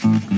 Mm-hmm.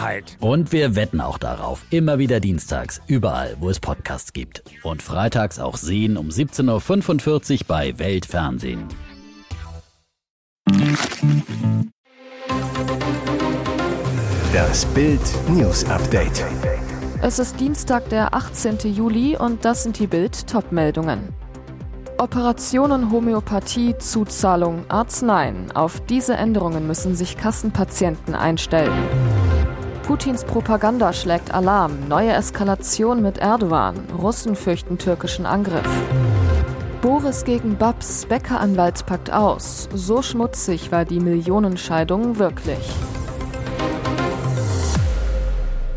Wahrheit. Und wir wetten auch darauf. Immer wieder dienstags, überall, wo es Podcasts gibt. Und freitags auch sehen um 17.45 Uhr bei Weltfernsehen. Das Bild News Update. Es ist Dienstag, der 18. Juli und das sind die Bild Topmeldungen. Operationen Homöopathie, Zuzahlung, Arzneien. Auf diese Änderungen müssen sich Kassenpatienten einstellen. Putins Propaganda schlägt Alarm. Neue Eskalation mit Erdogan. Russen fürchten türkischen Angriff. Boris gegen Babs. Bäckeranwalt packt aus. So schmutzig war die Millionenscheidung wirklich.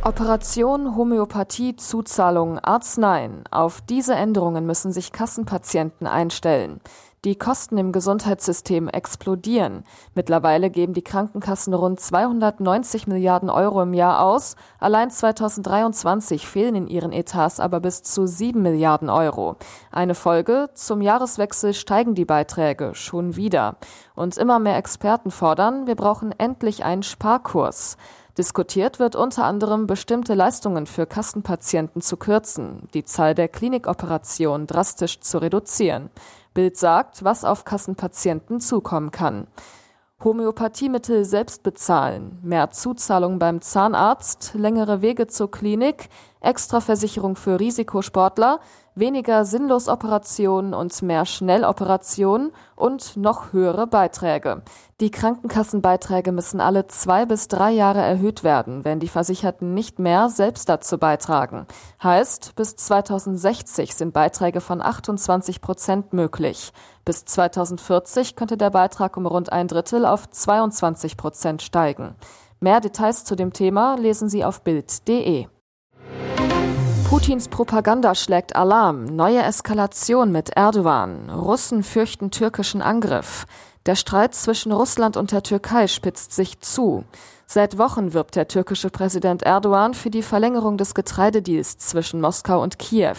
Operation Homöopathie Zuzahlung Arzneien. Auf diese Änderungen müssen sich Kassenpatienten einstellen. Die Kosten im Gesundheitssystem explodieren. Mittlerweile geben die Krankenkassen rund 290 Milliarden Euro im Jahr aus. Allein 2023 fehlen in ihren Etats aber bis zu 7 Milliarden Euro. Eine Folge, zum Jahreswechsel steigen die Beiträge schon wieder. Und immer mehr Experten fordern, wir brauchen endlich einen Sparkurs. Diskutiert wird unter anderem, bestimmte Leistungen für Kassenpatienten zu kürzen, die Zahl der Klinikoperationen drastisch zu reduzieren. Bild sagt, was auf Kassenpatienten zukommen kann. Homöopathiemittel selbst bezahlen, mehr Zuzahlung beim Zahnarzt, längere Wege zur Klinik, Extraversicherung für Risikosportler, weniger Sinnlosoperationen und mehr Schnelloperationen und noch höhere Beiträge. Die Krankenkassenbeiträge müssen alle zwei bis drei Jahre erhöht werden, wenn die Versicherten nicht mehr selbst dazu beitragen. Heißt, bis 2060 sind Beiträge von 28 Prozent möglich. Bis 2040 könnte der Beitrag um rund ein Drittel auf 22 Prozent steigen. Mehr Details zu dem Thema lesen Sie auf Bild.de. Putins Propaganda schlägt Alarm. Neue Eskalation mit Erdogan. Russen fürchten türkischen Angriff. Der Streit zwischen Russland und der Türkei spitzt sich zu. Seit Wochen wirbt der türkische Präsident Erdogan für die Verlängerung des Getreidedeals zwischen Moskau und Kiew.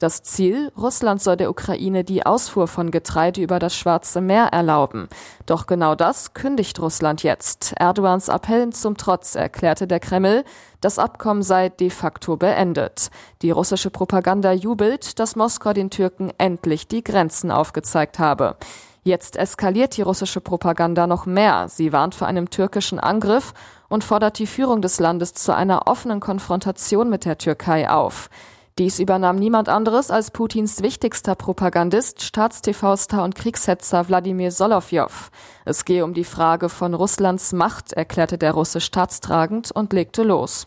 Das Ziel, Russland soll der Ukraine die Ausfuhr von Getreide über das Schwarze Meer erlauben. Doch genau das kündigt Russland jetzt. Erdogans Appellen zum Trotz erklärte der Kreml, das Abkommen sei de facto beendet. Die russische Propaganda jubelt, dass Moskau den Türken endlich die Grenzen aufgezeigt habe. Jetzt eskaliert die russische Propaganda noch mehr. Sie warnt vor einem türkischen Angriff und fordert die Führung des Landes zu einer offenen Konfrontation mit der Türkei auf. Dies übernahm niemand anderes als Putins wichtigster Propagandist, Staatstv-Star und Kriegshetzer Wladimir Solowjow. Es gehe um die Frage von Russlands Macht, erklärte der Russe staatstragend und legte los.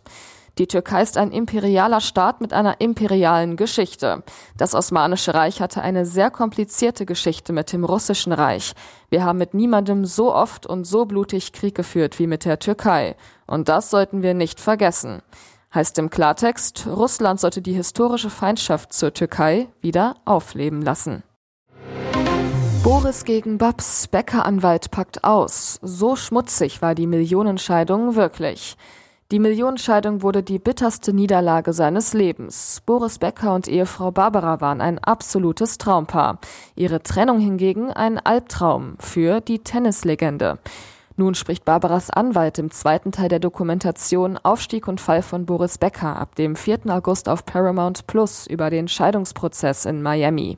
Die Türkei ist ein imperialer Staat mit einer imperialen Geschichte. Das Osmanische Reich hatte eine sehr komplizierte Geschichte mit dem Russischen Reich. Wir haben mit niemandem so oft und so blutig Krieg geführt wie mit der Türkei. Und das sollten wir nicht vergessen. Heißt im Klartext, Russland sollte die historische Feindschaft zur Türkei wieder aufleben lassen. Boris gegen Babs, Bäckeranwalt packt aus. So schmutzig war die Millionenscheidung wirklich. Die Millionenscheidung wurde die bitterste Niederlage seines Lebens. Boris Becker und Ehefrau Barbara waren ein absolutes Traumpaar. Ihre Trennung hingegen ein Albtraum für die Tennislegende. Nun spricht Barbaras Anwalt im zweiten Teil der Dokumentation Aufstieg und Fall von Boris Becker ab dem 4. August auf Paramount Plus über den Scheidungsprozess in Miami.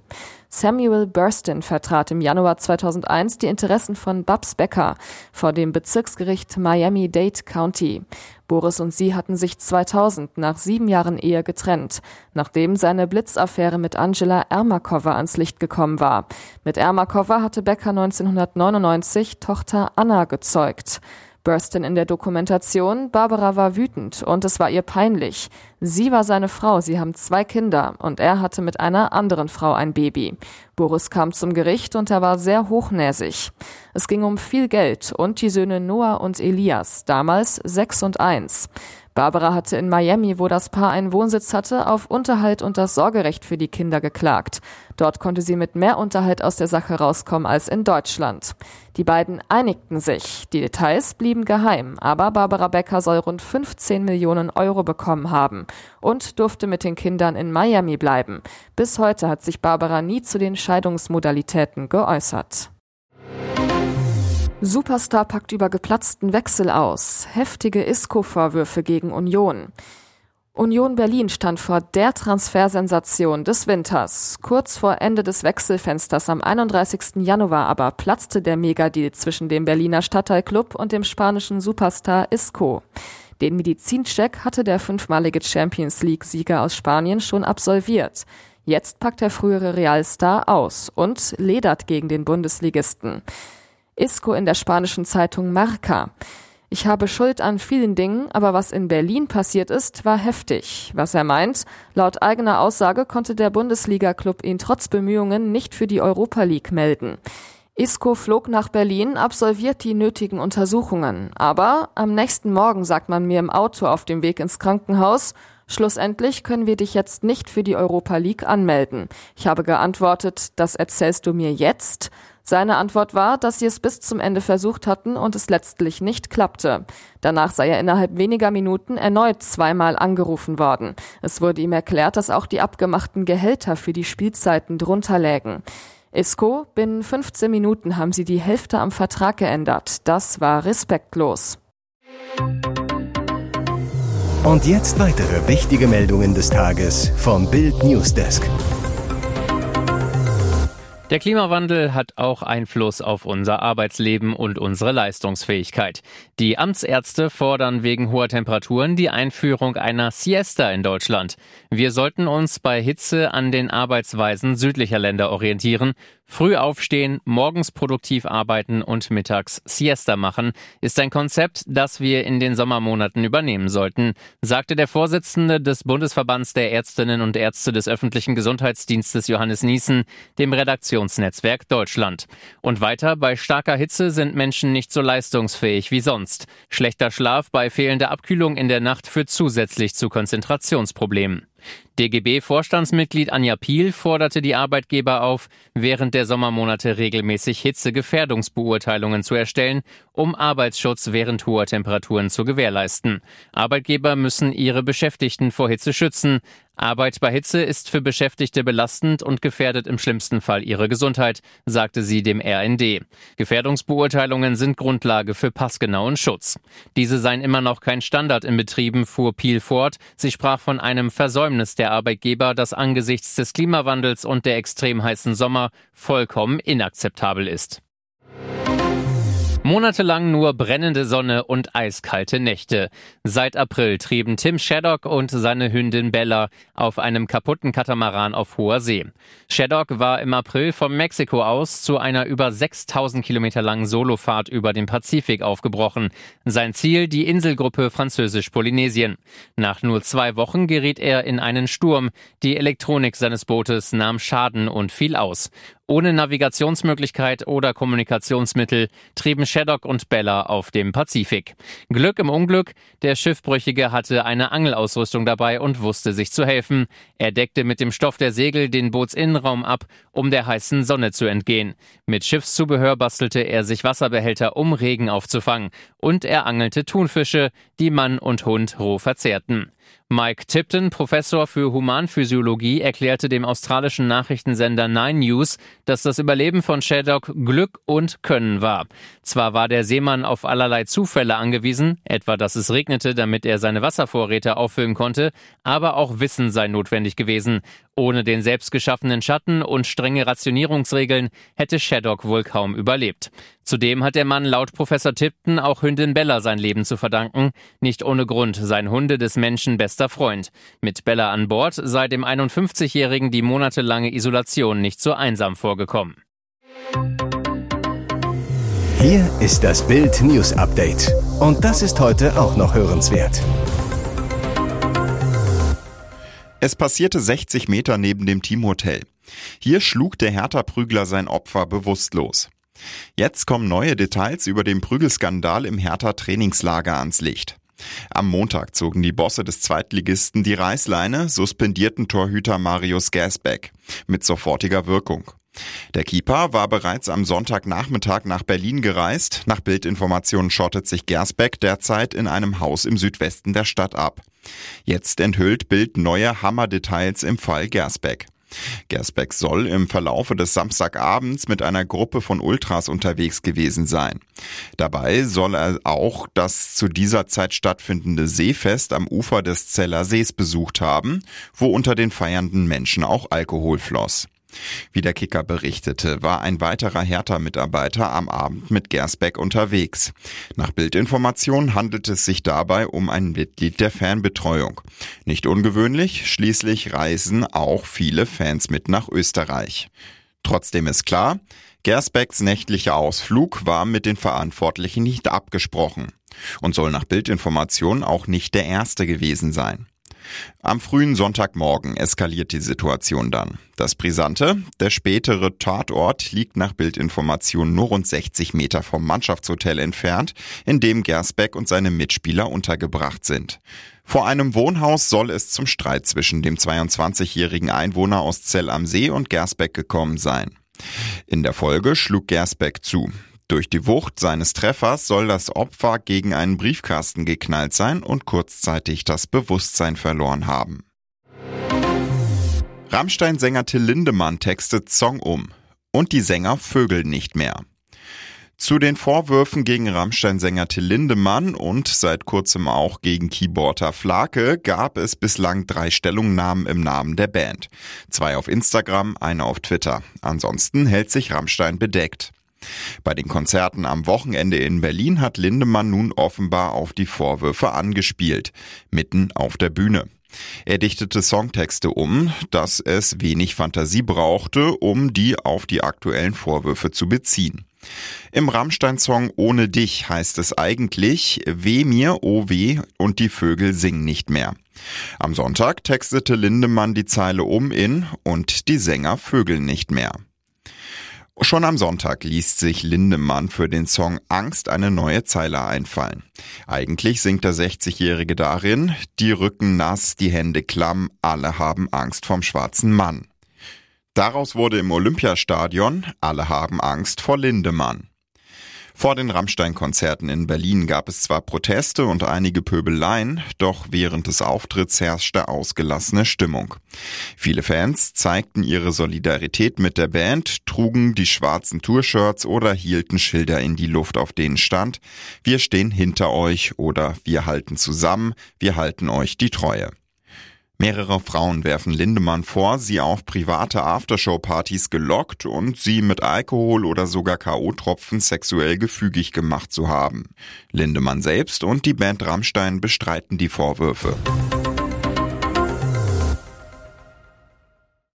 Samuel Burston vertrat im Januar 2001 die Interessen von Babs Becker vor dem Bezirksgericht Miami-Dade County. Boris und sie hatten sich 2000 nach sieben Jahren Ehe getrennt, nachdem seine Blitzaffäre mit Angela Ermakova ans Licht gekommen war. Mit Ermakova hatte Becker 1999 Tochter Anna gezeugt. Burstin in der Dokumentation, Barbara war wütend und es war ihr peinlich. Sie war seine Frau, sie haben zwei Kinder und er hatte mit einer anderen Frau ein Baby. Boris kam zum Gericht und er war sehr hochnäsig. Es ging um viel Geld und die Söhne Noah und Elias, damals sechs und eins. Barbara hatte in Miami, wo das Paar einen Wohnsitz hatte, auf Unterhalt und das Sorgerecht für die Kinder geklagt. Dort konnte sie mit mehr Unterhalt aus der Sache rauskommen als in Deutschland. Die beiden einigten sich. Die Details blieben geheim, aber Barbara Becker soll rund 15 Millionen Euro bekommen haben und durfte mit den Kindern in Miami bleiben. Bis heute hat sich Barbara nie zu den Scheidungsmodalitäten geäußert. Superstar packt über geplatzten Wechsel aus. Heftige ISCO-Vorwürfe gegen Union. Union Berlin stand vor der Transfersensation des Winters. Kurz vor Ende des Wechselfensters am 31. Januar aber platzte der Megadeal zwischen dem Berliner Stadtteilclub und dem spanischen Superstar Isco. Den Medizincheck hatte der fünfmalige Champions League-Sieger aus Spanien schon absolviert. Jetzt packt der frühere Realstar aus und ledert gegen den Bundesligisten. Isco in der spanischen Zeitung Marca. Ich habe Schuld an vielen Dingen, aber was in Berlin passiert ist, war heftig. Was er meint, laut eigener Aussage konnte der Bundesliga-Club ihn trotz Bemühungen nicht für die Europa League melden. Isco flog nach Berlin, absolviert die nötigen Untersuchungen. Aber am nächsten Morgen sagt man mir im Auto auf dem Weg ins Krankenhaus, Schlussendlich können wir dich jetzt nicht für die Europa League anmelden. Ich habe geantwortet, das erzählst du mir jetzt? Seine Antwort war, dass sie es bis zum Ende versucht hatten und es letztlich nicht klappte. Danach sei er innerhalb weniger Minuten erneut zweimal angerufen worden. Es wurde ihm erklärt, dass auch die abgemachten Gehälter für die Spielzeiten drunter lägen. Isco, binnen 15 Minuten haben sie die Hälfte am Vertrag geändert. Das war respektlos. Und jetzt weitere wichtige Meldungen des Tages vom Bild Newsdesk. Der Klimawandel hat auch Einfluss auf unser Arbeitsleben und unsere Leistungsfähigkeit. Die Amtsärzte fordern wegen hoher Temperaturen die Einführung einer Siesta in Deutschland. Wir sollten uns bei Hitze an den Arbeitsweisen südlicher Länder orientieren. Früh aufstehen, morgens produktiv arbeiten und mittags Siesta machen ist ein Konzept, das wir in den Sommermonaten übernehmen sollten, sagte der Vorsitzende des Bundesverbands der Ärztinnen und Ärzte des öffentlichen Gesundheitsdienstes Johannes Niesen dem Redaktionsnetzwerk Deutschland. Und weiter, bei starker Hitze sind Menschen nicht so leistungsfähig wie sonst. Schlechter Schlaf bei fehlender Abkühlung in der Nacht führt zusätzlich zu Konzentrationsproblemen. DGB-Vorstandsmitglied Anja Piel forderte die Arbeitgeber auf, während der Sommermonate regelmäßig Hitzegefährdungsbeurteilungen zu erstellen, um Arbeitsschutz während hoher Temperaturen zu gewährleisten. Arbeitgeber müssen ihre Beschäftigten vor Hitze schützen. Arbeit bei Hitze ist für Beschäftigte belastend und gefährdet im schlimmsten Fall ihre Gesundheit, sagte sie dem RND. Gefährdungsbeurteilungen sind Grundlage für passgenauen Schutz. Diese seien immer noch kein Standard in Betrieben, fuhr Piel fort. Sie sprach von einem Versäumnis der Arbeitgeber, das angesichts des Klimawandels und der extrem heißen Sommer vollkommen inakzeptabel ist. Monatelang nur brennende Sonne und eiskalte Nächte. Seit April trieben Tim Shaddock und seine Hündin Bella auf einem kaputten Katamaran auf hoher See. Shaddock war im April von Mexiko aus zu einer über 6000 Kilometer langen Solofahrt über den Pazifik aufgebrochen. Sein Ziel die Inselgruppe Französisch-Polynesien. Nach nur zwei Wochen geriet er in einen Sturm. Die Elektronik seines Bootes nahm Schaden und fiel aus. Ohne Navigationsmöglichkeit oder Kommunikationsmittel trieben Shaddock und Bella auf dem Pazifik. Glück im Unglück, der Schiffbrüchige hatte eine Angelausrüstung dabei und wusste sich zu helfen. Er deckte mit dem Stoff der Segel den Bootsinnenraum ab, um der heißen Sonne zu entgehen. Mit Schiffszubehör bastelte er sich Wasserbehälter, um Regen aufzufangen. Und er angelte Thunfische, die Mann und Hund roh verzehrten. Mike Tipton, Professor für Humanphysiologie, erklärte dem australischen Nachrichtensender Nine News, dass das Überleben von Shaddock Glück und Können war. Zwar war der Seemann auf allerlei Zufälle angewiesen, etwa dass es regnete, damit er seine Wasservorräte auffüllen konnte, aber auch Wissen sei notwendig gewesen. Ohne den selbstgeschaffenen Schatten und strenge Rationierungsregeln hätte Shaddock wohl kaum überlebt. Zudem hat der Mann laut Professor Tipton auch Hündin Bella sein Leben zu verdanken. Nicht ohne Grund sein Hunde des Menschen bester Freund. Mit Bella an Bord sei dem 51-Jährigen die monatelange Isolation nicht so einsam vorgekommen. Hier ist das Bild News Update. Und das ist heute auch noch hörenswert. Es passierte 60 Meter neben dem Teamhotel. Hier schlug der Hertha-Prügler sein Opfer bewusstlos. Jetzt kommen neue Details über den Prügelskandal im Hertha-Trainingslager ans Licht. Am Montag zogen die Bosse des Zweitligisten die Reißleine, suspendierten Torhüter Marius Gasbeck mit sofortiger Wirkung. Der Keeper war bereits am Sonntagnachmittag nach Berlin gereist. Nach Bildinformationen schottet sich Gersbeck derzeit in einem Haus im Südwesten der Stadt ab. Jetzt enthüllt Bild neue Hammerdetails im Fall Gersbeck. Gersbeck soll im Verlaufe des Samstagabends mit einer Gruppe von Ultras unterwegs gewesen sein. Dabei soll er auch das zu dieser Zeit stattfindende Seefest am Ufer des Zeller Sees besucht haben, wo unter den feiernden Menschen auch Alkohol floss. Wie der Kicker berichtete, war ein weiterer Hertha-Mitarbeiter am Abend mit Gersbeck unterwegs. Nach Bildinformationen handelt es sich dabei um ein Mitglied der Fanbetreuung. Nicht ungewöhnlich, schließlich reisen auch viele Fans mit nach Österreich. Trotzdem ist klar, Gersbecks nächtlicher Ausflug war mit den Verantwortlichen nicht abgesprochen und soll nach Bildinformationen auch nicht der erste gewesen sein. Am frühen Sonntagmorgen eskaliert die Situation dann. Das Brisante, der spätere Tatort liegt nach Bildinformationen nur rund 60 Meter vom Mannschaftshotel entfernt, in dem Gersbeck und seine Mitspieler untergebracht sind. Vor einem Wohnhaus soll es zum Streit zwischen dem 22-jährigen Einwohner aus Zell am See und Gersbeck gekommen sein. In der Folge schlug Gersbeck zu. Durch die Wucht seines Treffers soll das Opfer gegen einen Briefkasten geknallt sein und kurzzeitig das Bewusstsein verloren haben. Rammstein-Sänger Till Lindemann textet Song um und die Sänger vögeln nicht mehr. Zu den Vorwürfen gegen Rammstein-Sänger Till Lindemann und seit kurzem auch gegen Keyboarder Flake gab es bislang drei Stellungnahmen im Namen der Band. Zwei auf Instagram, eine auf Twitter. Ansonsten hält sich Rammstein bedeckt. Bei den Konzerten am Wochenende in Berlin hat Lindemann nun offenbar auf die Vorwürfe angespielt, mitten auf der Bühne. Er dichtete Songtexte um, dass es wenig Fantasie brauchte, um die auf die aktuellen Vorwürfe zu beziehen. Im Rammstein-Song Ohne dich heißt es eigentlich Weh mir, oh weh und die Vögel singen nicht mehr. Am Sonntag textete Lindemann die Zeile um in und die Sänger vögeln nicht mehr. Schon am Sonntag ließ sich Lindemann für den Song Angst eine neue Zeile einfallen. Eigentlich singt der 60-Jährige darin, die Rücken nass, die Hände klamm, alle haben Angst vom schwarzen Mann. Daraus wurde im Olympiastadion Alle haben Angst vor Lindemann. Vor den Rammstein-Konzerten in Berlin gab es zwar Proteste und einige Pöbeleien, doch während des Auftritts herrschte ausgelassene Stimmung. Viele Fans zeigten ihre Solidarität mit der Band, trugen die schwarzen Tourshirts oder hielten Schilder in die Luft, auf denen stand, wir stehen hinter euch oder wir halten zusammen, wir halten euch die Treue. Mehrere Frauen werfen Lindemann vor, sie auf private Aftershow-Partys gelockt und sie mit Alkohol oder sogar K.O.-Tropfen sexuell gefügig gemacht zu haben. Lindemann selbst und die Band Rammstein bestreiten die Vorwürfe.